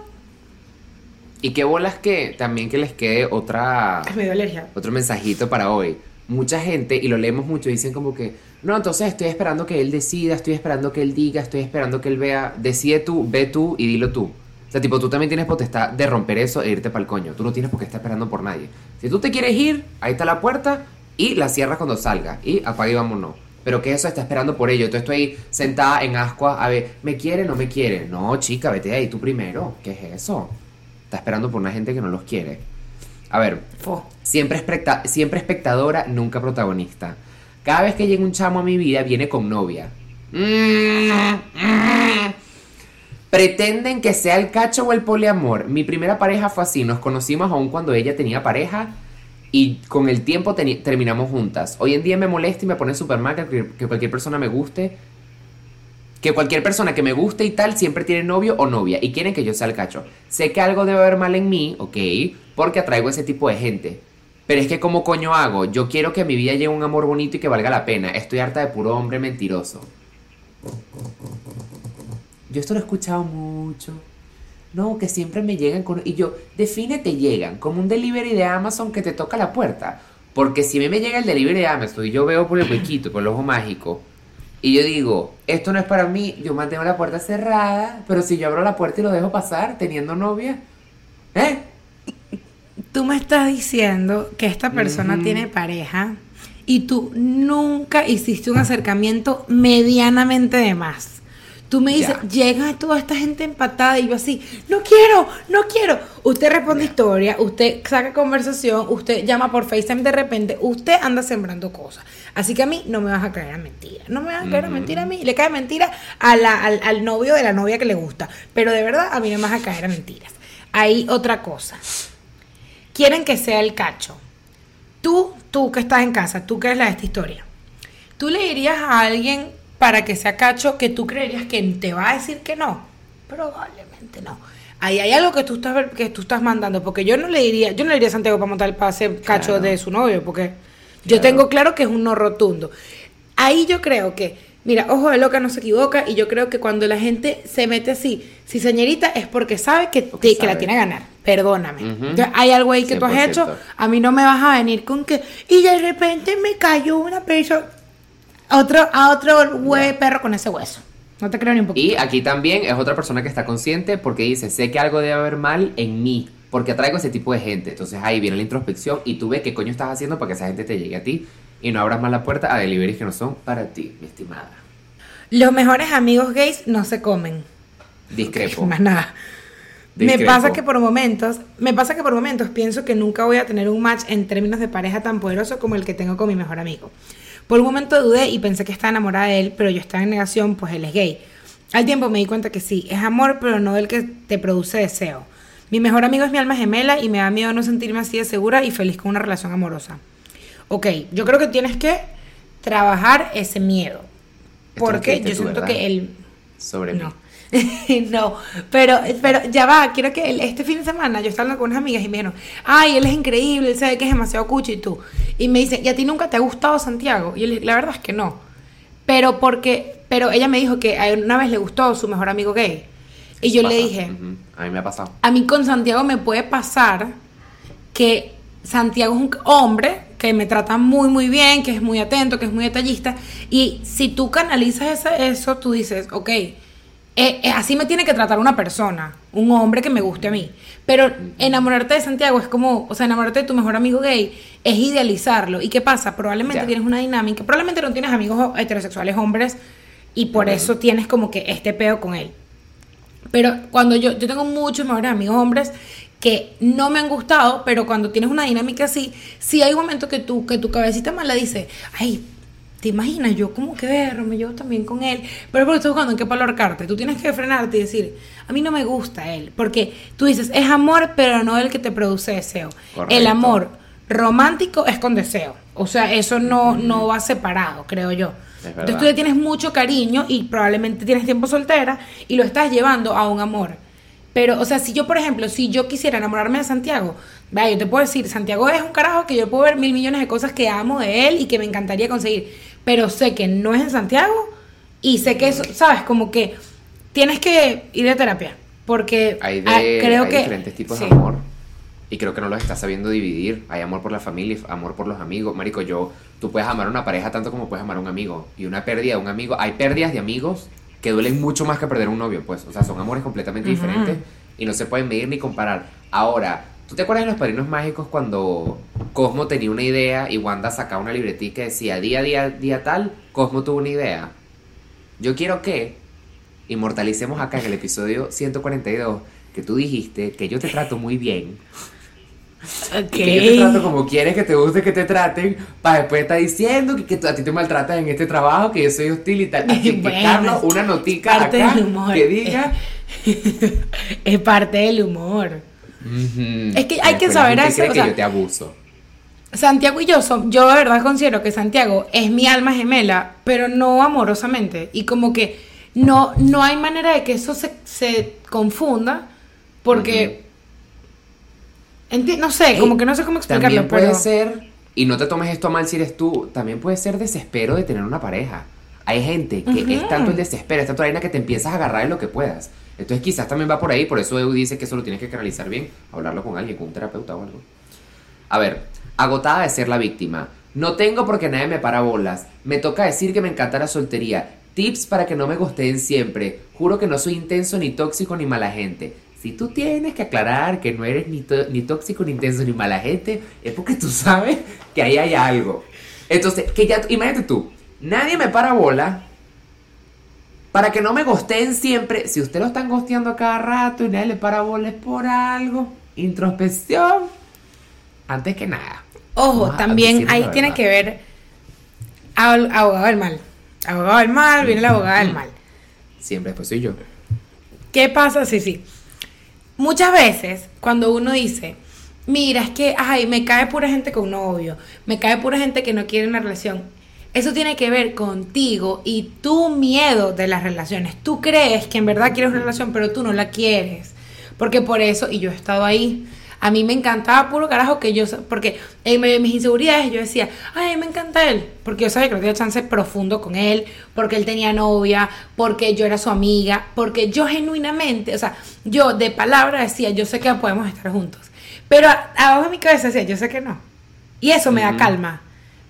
Y qué bolas que también que les quede otra Es medio alergia. otro mensajito para hoy. Mucha gente, y lo leemos mucho, dicen como que, no, entonces estoy esperando que él decida, estoy esperando que él diga, estoy esperando que él vea, decide tú, ve tú y dilo tú. O sea, tipo, tú también tienes potestad de romper eso e irte para el coño. Tú no tienes por qué estar esperando por nadie. Si tú te quieres ir, ahí está la puerta y la cierras cuando salga. Y apaga y vámonos. Pero que eso está esperando por ello. Entonces estoy ahí sentada en ascua a ver, ¿me quiere o no me quiere? No, chica, vete de ahí tú primero. ¿Qué es eso? Está esperando por una gente que no los quiere. A ver. Siempre, especta- siempre espectadora, nunca protagonista. Cada vez que llega un chamo a mi vida, viene con novia. Pretenden que sea el cacho o el poliamor. Mi primera pareja fue así. Nos conocimos aún cuando ella tenía pareja y con el tiempo terminamos juntas. Hoy en día me molesta y me pone súper mal que, que cualquier persona me guste. Que cualquier persona que me guste y tal siempre tiene novio o novia y quieren que yo sea el cacho. Sé que algo debe haber mal en mí, ok, porque atraigo ese tipo de gente. Pero es que ¿cómo coño hago? Yo quiero que mi vida llegue un amor bonito y que valga la pena. Estoy harta de puro hombre mentiroso. Yo esto lo he escuchado mucho. No, que siempre me llegan con... Y yo, defínete llegan, como un delivery de Amazon que te toca la puerta. Porque si a mí me llega el delivery de Amazon y yo veo por el huequito, por el ojo mágico, y yo digo, esto no es para mí, yo mantengo la puerta cerrada, pero si yo abro la puerta y lo dejo pasar teniendo novia, ¿eh? Tú me estás diciendo que esta persona tiene pareja y tú nunca hiciste un acercamiento medianamente de más. Tú me dices, Ya. llega toda esta gente empatada y yo así, no quiero, no quiero. Usted responde historia, usted saca conversación, usted llama por FaceTime de repente, usted anda sembrando cosas. Así que a mí no me vas a caer a mentira. No me vas a caer a mentira a mí. Le cae mentira a la- al, al novio de la novia que le gusta. Pero de verdad a mí no me vas a caer a mentiras. Hay otra cosa. Quieren que sea el cacho. Tú, tú que estás en casa, tú que eres la de esta historia. ¿Tú le dirías a alguien para que sea cacho que tú creerías que te va a decir que no? Probablemente no. Ahí hay algo que tú estás que tú estás mandando, porque yo no le diría, yo no le diría a Santiago para montar para ser cacho Claro. de su novio, porque yo tengo claro que es un no rotundo. Ahí yo creo que, mira, ojo de loca no se equivoca, y yo creo que cuando la gente se mete así, si señorita, es porque sabe que, Porque te- que la tiene a ganar. Perdóname. Entonces, hay algo ahí que tú has 100%. hecho. A mí no me vas a venir con que. Y de repente me cayó una persona. Otro, a otro Ya. perro con ese hueso. No te creo ni un poquito. Y aquí también es otra persona que está consciente porque dice, sé que algo debe haber mal en mí, porque atraigo ese tipo de gente. Entonces ahí viene la introspección y tú ves qué coño estás haciendo para que esa gente te llegue a ti y no abras más la puerta a deliveries que no son para ti, mi estimada. Los mejores amigos gays no se comen. Discrepo. Más nada. Me Discrepo. pasa que por momentos, me pasa que por momentos pienso que nunca voy a tener un match en términos de pareja tan poderoso como el que tengo con mi mejor amigo. Por un momento dudé y pensé que estaba enamorada de él, pero yo estaba en negación, pues él es gay. Al tiempo me di cuenta que sí, es amor, pero no del que te produce deseo. Mi mejor amigo es mi alma gemela y me da miedo no sentirme así de segura y feliz con una relación amorosa. Ok, yo creo que tienes que trabajar ese miedo. Porque yo siento que él Sobre no. mí. no, pero, pero ya va, quiero que el- este fin de semana yo estaba hablando con unas amigas y me dijeron, ay, él es increíble, él sabe que es demasiado cucho y tú. Y me dicen, ¿y a ti nunca te ha gustado Santiago? Y yo le dije, la verdad es que no. Pero porque, pero ella me dijo que una vez le gustó su mejor amigo gay. Y yo le dije. A mí me ha pasado. a mí con Santiago me puede pasar que Santiago es un hombre que me trata muy muy bien, que es muy atento, que es muy detallista y si tú canalizas esa- eso, tú dices, ok, eh, eh, así me tiene que tratar una persona, un hombre que me guste a mí. Pero enamorarte de Santiago es como, o sea, enamorarte de tu mejor amigo gay es idealizarlo. ¿Y qué pasa? Probablemente Ya. tienes una dinámica, probablemente no tienes amigos heterosexuales hombres y por eso tienes como que este peo con él. Pero cuando yo, yo tengo muchos mejores amigos hombres que no me han gustado, pero cuando tienes una dinámica así, sí hay momentos que tu, que tu cabecita mala dice, ay, te imaginas, yo como que verlo, me llevo también con él, pero porque estás buscando en qué palo ahorcarte, tú tienes que frenarte y decir, a mí no me gusta él, porque tú dices, es amor, pero no el que te produce deseo. El amor romántico es con deseo, o sea, eso no, no va separado, creo yo. Es Entonces tú le tienes mucho cariño y probablemente tienes tiempo soltera y lo estás llevando a un amor. Pero, o sea, si yo, por ejemplo, si yo quisiera enamorarme de Santiago, vaya, yo te puedo decir, Santiago es un carajo que yo puedo ver mil millones de cosas que amo de él y que me encantaría conseguir. Pero sé que no es en Santiago y sé que eso, ¿sabes? Como que tienes que ir a terapia. Porque Hay, de, ah, creo hay que. diferentes tipos sí. de amor. Y creo que no los estás sabiendo dividir. Hay amor por la familia, amor por los amigos. Marico, yo, tú puedes amar a una pareja tanto como puedes amar a un amigo. Y una pérdida de un amigo, hay pérdidas de amigos que duelen mucho más que perder un novio, pues. O sea, son amores completamente diferentes y no se pueden medir ni comparar. Ahora, ¿tú te acuerdas de los padrinos mágicos cuando Cosmo tenía una idea y Wanda sacaba una libretita que decía día, día, día tal? Cosmo tuvo una idea. Yo quiero que inmortalicemos acá en el episodio 142 que tú dijiste que yo te trato muy bien. Que yo te trato como quieres que te guste que te traten, para después estar diciendo que, que a ti te maltratan en este trabajo, que yo soy hostil y tal. Así que, Bueno, Carlos, es una notica parte acá del humor. que diga. es parte del humor. Es que hay que la saber eso, cree o que yo te abuso. Santiago y yo son, yo de verdad considero que Santiago es mi alma gemela, pero no amorosamente. Y como que no, no hay manera de que eso se, se confunda, porque enti- no sé, Ey, como que no sé cómo explicarlo, También puede pero ser, y no te tomes esto a mal si eres tú, también puede ser desespero de tener una pareja. Hay gente que Ujú. es tanto el desespero, es tanto la vaina que te empiezas a agarrar en lo que puedas. Entonces quizás también va por ahí, por eso Edu dice que eso lo tienes que canalizar bien, hablarlo con alguien, con un terapeuta o algo. A ver, agotada de ser la víctima. No tengo porque nadie me para bolas. Me toca decir que me encanta la soltería. Tips para que no me gusteen siempre. Juro que no soy intenso, ni tóxico, ni mala gente. Si tú tienes que aclarar que no eres ni, ni tóxico, ni intenso, ni mala gente, es porque tú sabes que ahí hay algo. Entonces, que ya, imagínate tú, nadie me para bola. Para que no me gosteen siempre, si usted lo están gosteando a cada rato y nadie le para bola es por algo. Introspección. Antes que nada. Ojo, también ahí tiene que ver al- abogado del mal. Abogado del mal, viene la abogada del mal. Siempre después soy yo. ¿Qué pasa? Sí, sí. Muchas veces, cuando uno dice, mira, es que, ay, me cae pura gente con novio, me cae pura gente que no quiere una relación, eso tiene que ver contigo y tu miedo de las relaciones. Tú crees que en verdad quieres una relación, pero tú no la quieres. Porque por eso, y yo he estado ahí, a mí me encantaba puro carajo que yo, porque en medio de mis inseguridades yo decía, ay, me encanta él, porque yo sabía que no tenía chance profundo con él, porque él tenía novia, porque yo era su amiga, porque yo genuinamente, o sea, yo de palabra decía, yo sé que podemos estar juntos, pero abajo de mi cabeza decía, yo sé que no. Y eso me da calma,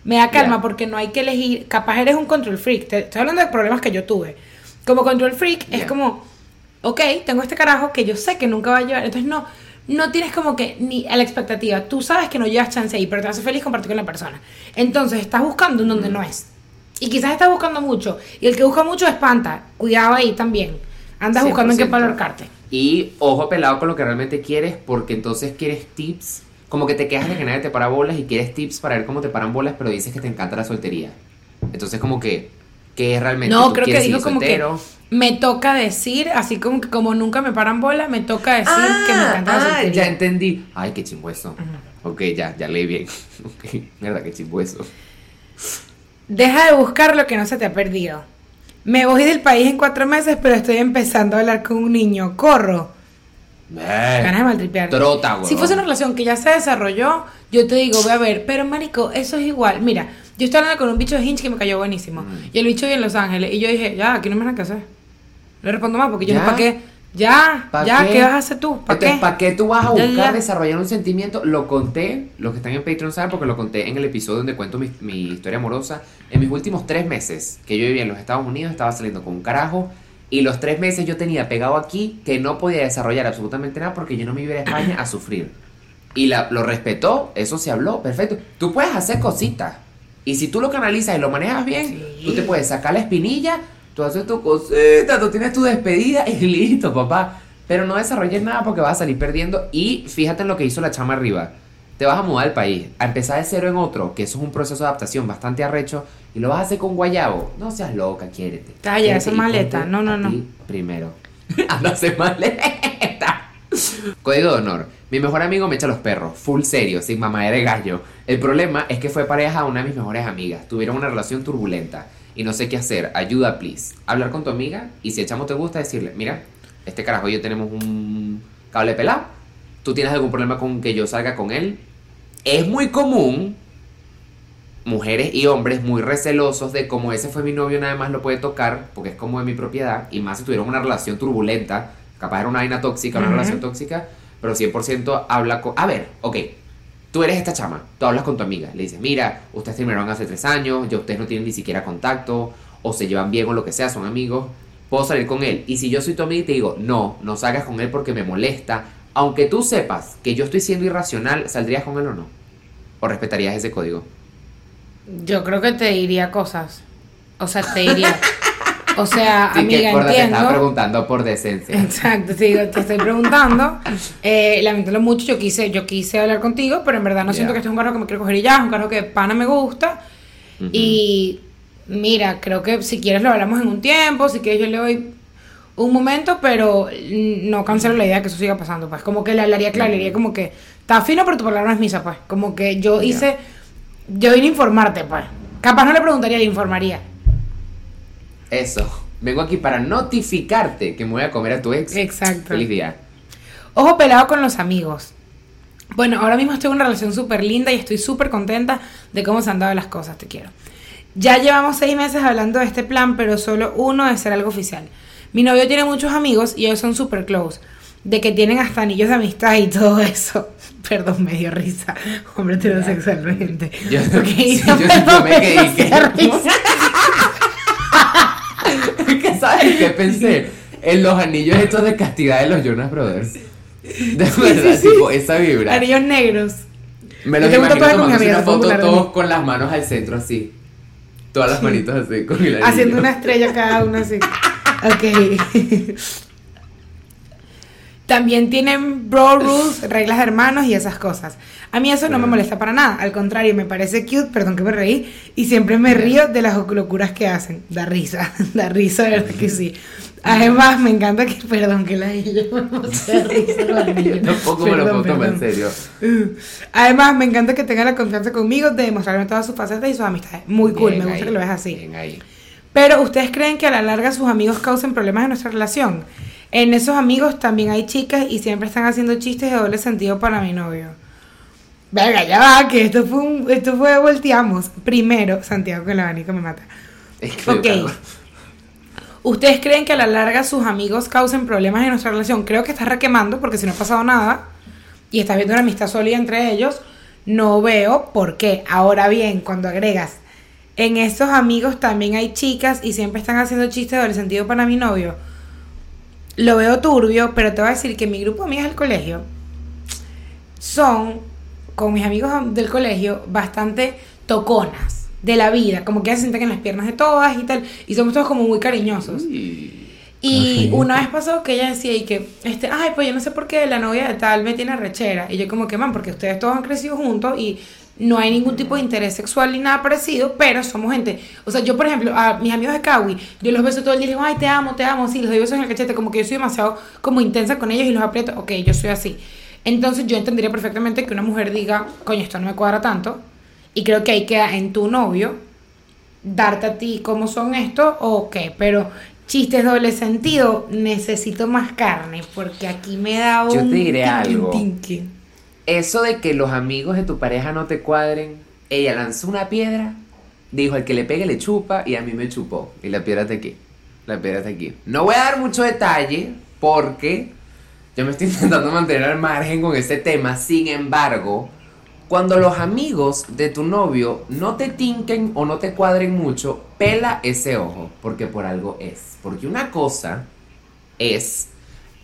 me da calma porque no hay que elegir, capaz eres un control freak, te, estoy hablando de problemas que yo tuve. Como control freak es como, ok, tengo este carajo que yo sé que nunca va a llevar, entonces no, no tienes como que ni a la expectativa, tú sabes que no llevas chance ahí, pero te hace feliz compartir con la persona. Entonces estás buscando en donde no es. Y quizás estás buscando mucho, y el que busca mucho espanta, cuidado ahí también. Andas buscando en qué 100%. palo ahorcarte. Y ojo pelado con lo que realmente quieres, porque entonces quieres tips. Como que te quejas de que nadie te para bolas y quieres tips para ver cómo te paran bolas, pero dices que te encanta la soltería. Entonces, como que, ¿qué es realmente? No, ¿Tú creo que dijo como soltero? que me toca decir, así como que como nunca me paran bola, me toca decir que me encanta ah, soltería. ya entendí. Ay, qué chimbo eso. Ok, ya, ya leí bien. Ok, mierda, qué chimbo eso. Deja de buscar lo que no se te ha perdido. Me voy del país en cuatro meses, pero estoy empezando a hablar con un niño. Corro. Ganas de maltripear. Trota. Si fuese una relación que ya se desarrolló, yo te digo, voy a ver, pero marico, eso es igual. Mira, yo estoy hablando con un bicho de Hinch que me cayó buenísimo. Mm. Y el bicho vive en Los Ángeles. Y yo dije, ya, aquí no me nada que hacer. No respondo más porque yo no. ¿para qué? Ya, ¿Pa' ya, qué? qué? vas a hacer tú? ¿Para qué? ¿para qué tú vas a buscar ya. desarrollar un sentimiento? Lo conté, los que están en Patreon saben porque lo conté en el episodio donde cuento mi, mi historia amorosa. En mis últimos tres meses que yo vivía en los Estados Unidos, estaba saliendo con un carajo. Y los tres meses yo tenía pegado aquí que no podía desarrollar absolutamente nada porque yo no me iba a a España a sufrir. Y la, lo respetó, eso se habló, perfecto. Tú puedes hacer cositas. Y si tú lo canalizas y lo manejas bien, Sí. tú te puedes sacar la espinilla, tú haces tu cosita, tú tienes tu despedida y listo, papá. Pero no desarrolles nada porque vas a salir perdiendo. Y fíjate en lo que hizo la chama arriba. Te vas a mudar al país, a empezar de cero en otro, que eso es un proceso de adaptación bastante arrecho, y lo vas a hacer con guayabo. No seas loca, quiérete. Calla, esa maleta. No, no, no. Primero. Anda a hacer maleta. Código de honor. Mi mejor amigo me echa los perros, full serio, sin mamadera de gallo. El problema es que fue pareja a una de mis mejores amigas. Tuvieron una relación turbulenta y no sé qué hacer. Ayuda, please. Hablar con tu amiga y si el chamo te gusta, decirle: Mira, este carajo y yo tenemos un cable pelado. Tú tienes algún problema con que yo salga con él. Es muy común mujeres y hombres muy recelosos de como ese fue mi novio, nada más lo puede tocar porque es como de mi propiedad. Y más si tuvieron una relación turbulenta, capaz era una vaina tóxica, una relación tóxica, pero 100% habla con. A ver, ok. Tú eres esta chama, tú hablas con tu amiga, le dices, mira, ustedes terminaron hace tres años, ya ustedes no tienen ni siquiera contacto, o se llevan bien o lo que sea, son amigos, puedo salir con él. Y si yo soy tu amiga y te digo, no, no salgas con él porque me molesta, aunque tú sepas que yo estoy siendo irracional, ¿saldrías con él o no? ¿O respetarías ese código? Yo creo que te diría cosas. O sea, te diría. O sea, Sí, que amiga, gorda, te estaba entiendo. preguntando por decencia. Exacto, sí, te estoy preguntando. Eh, lamentándolo mucho, yo quise, yo quise hablar contigo, pero en verdad no siento que este es un carro que me quiero coger y ya, es un carro que de pana me gusta. Y mira, creo que si quieres lo hablamos en un tiempo, si quieres yo le doy un momento, pero no cancelo la idea de que eso siga pasando, pues como que le hablaría claro, le diría como que está fino, pero tu palabra no es misa, pues como que yo hice, yo vine a informarte, pues. Capaz no le preguntaría, le informaría. Eso. Vengo aquí para notificarte que me voy a comer a tu ex. Exacto. Feliz día. Ojo pelado con los amigos. Bueno, ahora mismo estoy en una relación súper linda y estoy súper contenta de cómo se han dado las cosas, te quiero. Ya llevamos seis meses hablando de este plan, pero solo uno de ser algo oficial. Mi novio tiene muchos amigos y ellos son súper close. de que tienen hasta anillos de amistad y todo eso. Perdón, me dio risa. Hombre heterosexualmente. Yo, Ok, sí, no, yo, pero yo me quedé me que, risa. ¿Qué sabes qué pensé? En los anillos estos de castidad de los Jonas Brothers. De verdad, tipo, esa vibra. Anillos negros. Me los imagino tomándose amiga, una foto una todos con las manos al centro así. Todas las manitos así con el anillo. Haciendo una estrella cada uno así. Ok. También tienen bro rules, reglas de hermanos y esas cosas. A mí eso no me molesta para nada. Al contrario, me parece cute, perdón que me reí. Y siempre me río de las locuras que hacen. Da risa, da risa, de verdad que sí. Además, me encanta que, perdón, que la. Yo tampoco me lo puedo tomar en serio. Además, me encanta que tenga la confianza conmigo de demostrarme todas sus facetas y sus amistades. Muy cool, Bien me gusta ahí, que lo veas así. Pero ¿ustedes creen que a la larga sus amigos causen problemas en nuestra relación? En esos amigos también hay chicas y siempre están haciendo chistes de doble sentido para mi novio. Venga, ya va, que esto fue un, esto fue volteamos. Primero, Santiago que el abanico me mata. Ok. ¿Ustedes creen que a la larga sus amigos causen problemas en nuestra relación? Creo que estás requemando porque si no ha pasado nada y estás viendo una amistad sólida entre ellos, no veo por qué. Ahora bien, cuando agregas, en estos amigos también hay chicas y siempre están haciendo chistes de doble sentido para mi novio, lo veo turbio, pero te voy a decir que mi grupo de amigas del colegio son, con mis amigos del colegio, bastante toconas de la vida, como que ellas se sientan en las piernas de todas y tal, y somos todos como muy cariñosos. uy. Y Ok. una vez pasó que ella decía y que, este, ay, pues yo no sé por qué la novia de tal me tiene rechera. Y yo como que, man, porque ustedes todos han crecido juntos y no hay ningún tipo de interés sexual ni nada parecido, pero somos gente. O sea, yo, por ejemplo, a mis amigos de Kawi, yo los beso todo el día y digo, ay, te amo, te amo, sí, les doy besos en el cachete, como que yo soy demasiado como intensa con ellos y los aprieto, ok, yo soy así. Entonces yo entendería perfectamente que una mujer diga, coño, esto no me cuadra tanto. Y creo que ahí queda en tu novio darte a ti cómo son estos o qué, pero chistes doble sentido, necesito más carne porque aquí me da un Yo te diré algo. tinqui. Eso de que los amigos de tu pareja no te cuadren, ella lanzó una piedra, dijo, el que le pegue le chupa y a mí me chupó. Y la piedra está aquí. La piedra está aquí. No voy a dar mucho detalle porque yo me estoy intentando mantener al margen con ese tema. Sin embargo, cuando los amigos de tu novio no te tinquen o no te cuadren mucho, pela ese ojo, porque por algo es. Porque una cosa es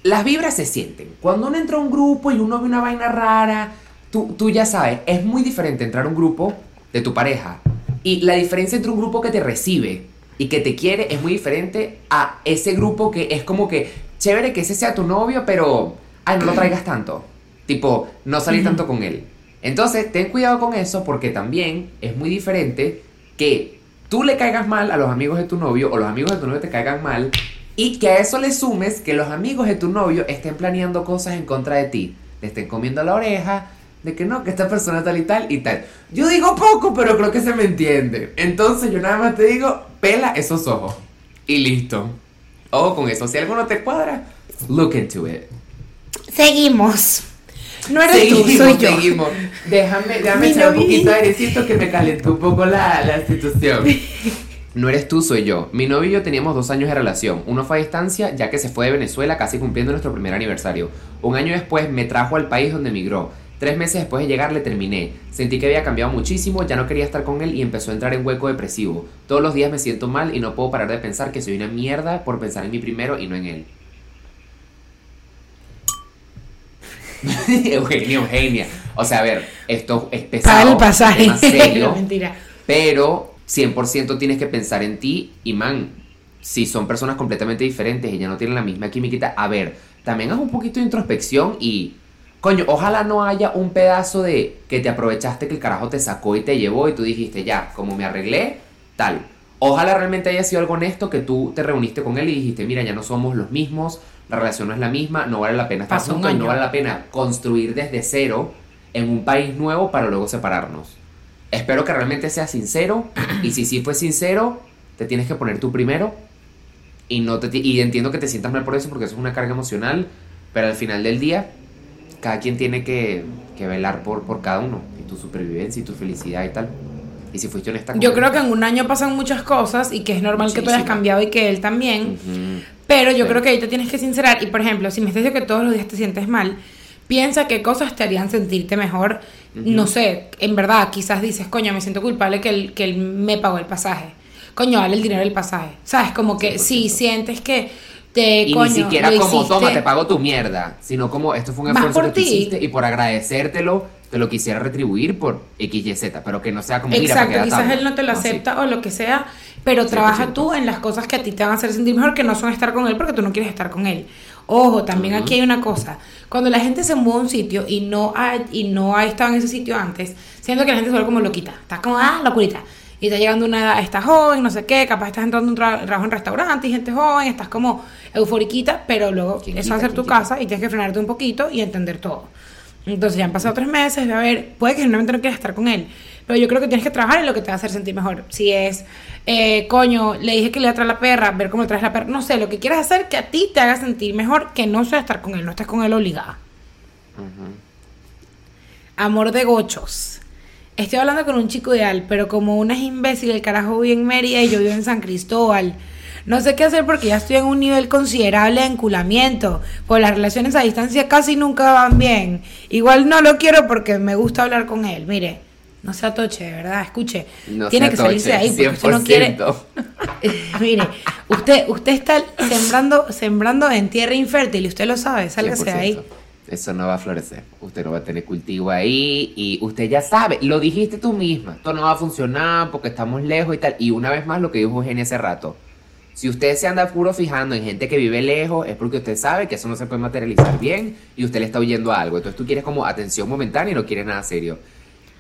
las vibras se sienten. Cuando uno entra a un grupo y uno ve una vaina rara, tú, tú ya sabes, es muy diferente entrar a un grupo de tu pareja. Y la diferencia entre un grupo que te recibe y que te quiere es muy diferente a ese grupo que es como que, chévere que ese sea tu novio, pero, ay, no lo traigas tanto. Tipo, no salir tanto con él. Entonces, ten cuidado con eso porque también es muy diferente que tú le caigas mal a los amigos de tu novio o los amigos de tu novio te caigan mal y que a eso le sumes que los amigos de tu novio estén planeando cosas en contra de ti. Le estén comiendo la oreja de que no, que esta persona tal y tal y tal. Yo digo poco, pero creo que se me entiende. Entonces yo nada más te digo, pela esos ojos. Y listo. Ojo con eso. Si algo no te cuadra, look into it. Seguimos. No eres tú, Seguimos, soy yo. seguimos. Déjame, déjame echar un poquito de airecito que me calentó un poco la, la situación. No eres tú, soy yo. Mi novio y yo teníamos dos años de relación. Uno fue a distancia, ya que se fue de Venezuela casi cumpliendo nuestro primer aniversario. Un año después me trajo al país donde emigró. Tres meses después de llegar le terminé. Sentí que había cambiado muchísimo, ya no quería estar con él y empezó a entrar en hueco depresivo. Todos los días me siento mal y no puedo parar de pensar que soy una mierda por pensar en mí primero y no en él. Eugenia, Eugenia. O sea, a ver, esto es pesado. Paga el pasaje. tema serio, No, mentira. pero 100% tienes que pensar en ti y man, si son personas completamente diferentes y ya no tienen la misma química, a ver, también haz un poquito de introspección y coño, ojalá no haya un pedazo de que te aprovechaste que el carajo te sacó y te llevó y tú dijiste, ya, como me arreglé, tal. Ojalá realmente haya sido algo honesto que tú te reuniste con él y dijiste, mira, ya no somos los mismos, la relación no es la misma, no vale la pena estar juntos y no vale la pena construir desde cero en un país nuevo para luego separarnos. Espero que realmente sea sincero y si sí fue sincero, te tienes que poner tú primero y no te y entiendo que te sientas mal por eso porque eso es una carga emocional, pero al final del día cada quien tiene que, que velar por, por cada uno y tu supervivencia y tu felicidad y tal. Y si fuiste honesta Yo creo que en un año pasan muchas cosas y que es normal que tú hayas cambiado y que él también. Ujú. Pero yo Sí. creo que ahí te tienes que sincerar. Y por ejemplo, si me estás diciendo que todos los días te sientes mal, piensa qué cosas te harían sentirte mejor. No sé, en verdad, quizás dices, coño, me siento culpable que él, que él me pagó el pasaje. Coño, dale el dinero del pasaje. ¿Sabes? Como que si 100%. sientes que te. Y coño, ni siquiera como, toma, te pago tu mierda, sino como esto fue un esfuerzo por que tú hiciste y por agradecértelo te lo quisiera retribuir por X, Y, Z, pero que no sea como, Exacto, quizás tabla. él no te lo sí. acepta o lo que sea, pero 100%. trabaja tú en las cosas que a ti te van a hacer sentir mejor, que no son estar con él porque tú no quieres estar con él. Ojo, también aquí hay una cosa. Cuando la gente se mueve a un sitio y no ha, y no ha estado en ese sitio antes, siento que la gente se vuelve como loquita. Está como, ah, locurita. Y está llegando una edad, estás joven, no sé qué, capaz estás entrando un tra- trabajo en restaurante y gente joven, estás como euforiquita, pero luego Quinquita, eso va a ser tu casa y tienes que frenarte un poquito y entender todo. Entonces ya han pasado tres meses, a ver, puede que generalmente no quieras estar con él, pero yo creo que tienes que trabajar en lo que te va a hacer sentir mejor. Si es, eh, coño, le dije que le iba a traer la perra, ver cómo le traes la perra, no sé, lo que quieras hacer que a ti te haga sentir mejor, que no sea estar con él, no estés con él obligada. Amor de gochos. Estoy hablando con un chico ideal, pero como una es imbécil, el carajo vive en Mérida y yo vivo en San Cristóbal. No sé qué hacer porque ya estoy en un nivel considerable de enculamiento. Pues las relaciones a distancia casi nunca van bien. Igual no lo quiero porque me gusta hablar con él. Mire, no se atoche, de verdad, escuche. No Tiene que salirse de ahí porque usted no quiere. 100%. Mire, usted, usted está sembrando, sembrando en tierra infértil y usted lo sabe, sálgase de ahí. 100%. Eso no va a florecer. Usted no va a tener cultivo ahí y usted ya sabe, lo dijiste tú misma, esto no va a funcionar porque estamos lejos y tal. Y una vez más lo que dijo Eugenia hace rato, si usted se anda puro fijando en gente que vive lejos es porque usted sabe que eso no se puede materializar bien y usted le está huyendo a algo. Entonces tú quieres como atención momentánea y no quieres nada serio.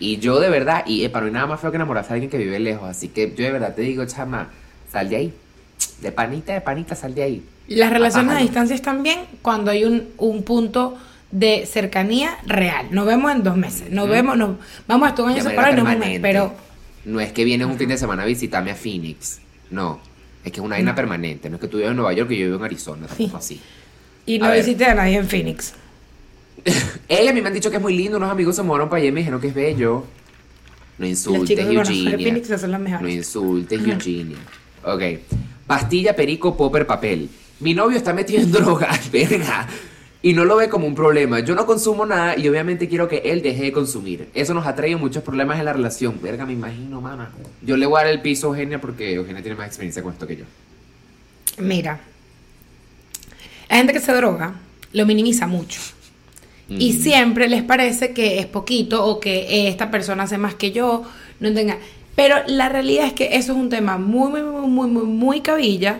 Y yo de verdad, y para no hay nada más feo que enamorarse de alguien que vive lejos. Así que yo de verdad te digo, chama, sal de ahí. De panita, de panita, sal de ahí. Las relaciones a Apágalo. distancia están bien cuando hay un, un punto de cercanía real. Nos vemos en dos meses. Nos Ujú. vemos, nos, vamos a estar un De año manera separados y nos vemos, pero No es que vienes un fin de semana a visitarme a Phoenix. No. Es que es una vaina permanente. No es que tú vives en Nueva York y yo vivo en Arizona. Tampoco así. y A no ver. visité a nadie en Phoenix. Ey, a mí me han dicho que es muy lindo. Unos amigos se mudaron para allá y me dijeron que es bello. No insultes, Eugenia. No insultes, Eugenia. Ok. Pastilla, perico, popper, papel. Mi novio está metido en drogas, verga. Y no lo ve como un problema. Yo no consumo nada y obviamente quiero que él deje de consumir. Eso nos ha traído muchos problemas en la relación. Verga, me imagino, mamá. Yo le voy a dar el piso a Eugenia porque Eugenia tiene más experiencia con esto que yo. Mira, la gente que se droga lo minimiza mucho. Y Mm. siempre les parece que es poquito o que esta persona hace más que yo, no tenga. Pero la realidad es que eso es un tema muy, muy, muy, muy, muy, muy cabilla,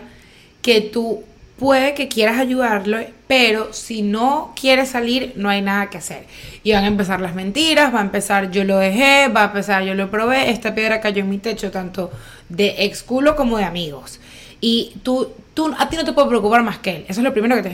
que tú puede que quieras ayudarlo, pero si no quieres salir, no hay nada que hacer. Y van a empezar las mentiras, va a empezar yo lo dejé, va a empezar yo lo probé, esta piedra cayó en mi techo tanto de ex culo como de amigos. Y tú, tú, a ti no te puede preocupar más que él. Eso es lo primero que te